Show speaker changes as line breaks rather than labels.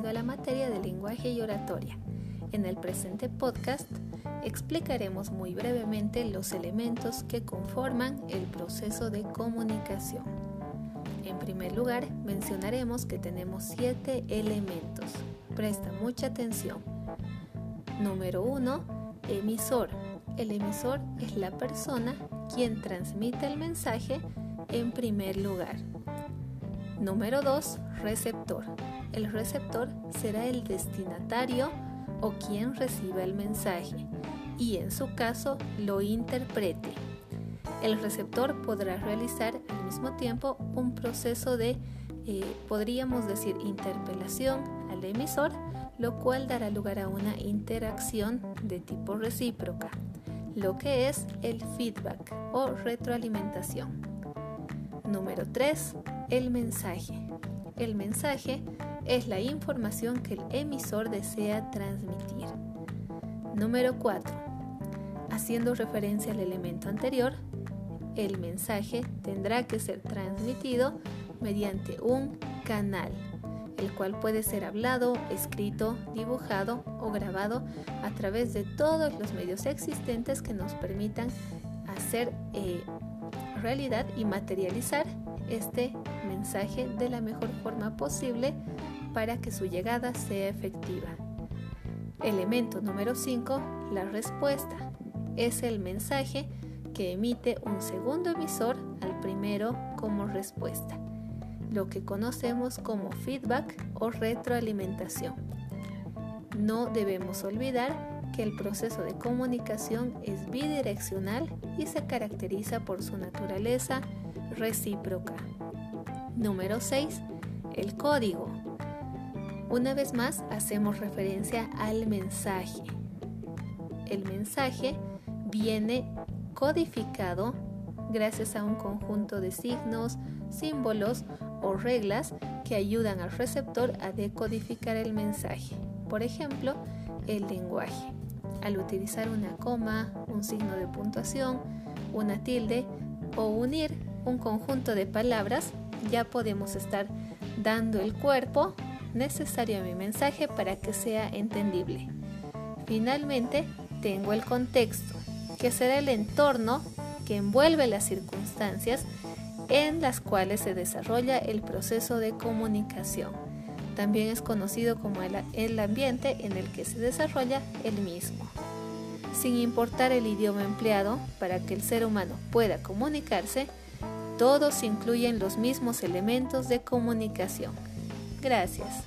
materia de lenguaje y oratoria. En el presente podcast explicaremos muy brevemente los elementos que conforman el proceso de comunicación. En primer lugar, mencionaremos que tenemos siete elementos. Presta mucha atención. Número 1. Emisor. El emisor es la persona quien transmite el mensaje en primer lugar. Número 2. Receptor. El receptor será el destinatario o quien reciba el mensaje y en su caso lo interprete. El receptor podrá realizar al mismo tiempo un proceso de, eh, podríamos decir, interpelación al emisor, lo cual dará lugar a una interacción de tipo recíproca, lo que es el feedback o retroalimentación. Número 3. El mensaje. El mensaje es la información que el emisor desea transmitir. Número 4. Haciendo referencia al elemento anterior, el mensaje tendrá que ser transmitido mediante un canal, el cual puede ser hablado, escrito, dibujado o grabado a través de todos los medios existentes que nos permitan hacer eh, realidad y materializar este mensaje de la mejor forma posible para que su llegada sea efectiva. Elemento número 5, la respuesta. Es el mensaje que emite un segundo emisor al primero como respuesta, lo que conocemos como feedback o retroalimentación. No debemos olvidar que el proceso de comunicación es bidireccional y se caracteriza por su naturaleza recíproca. Número 6. El código. Una vez más hacemos referencia al mensaje. El mensaje viene codificado gracias a un conjunto de signos, símbolos o reglas que ayudan al receptor a decodificar el mensaje. Por ejemplo, el lenguaje. Al utilizar una coma, un signo de puntuación, una tilde o unir un conjunto de palabras, ya podemos estar dando el cuerpo necesario a mi mensaje para que sea entendible. Finalmente, tengo el contexto, que será el entorno que envuelve las circunstancias en las cuales se desarrolla el proceso de comunicación. También es conocido como el, ambiente en el que se desarrolla el mismo. Sin importar el idioma empleado, para que el ser humano pueda comunicarse, todos incluyen los mismos elementos de comunicación. Gracias.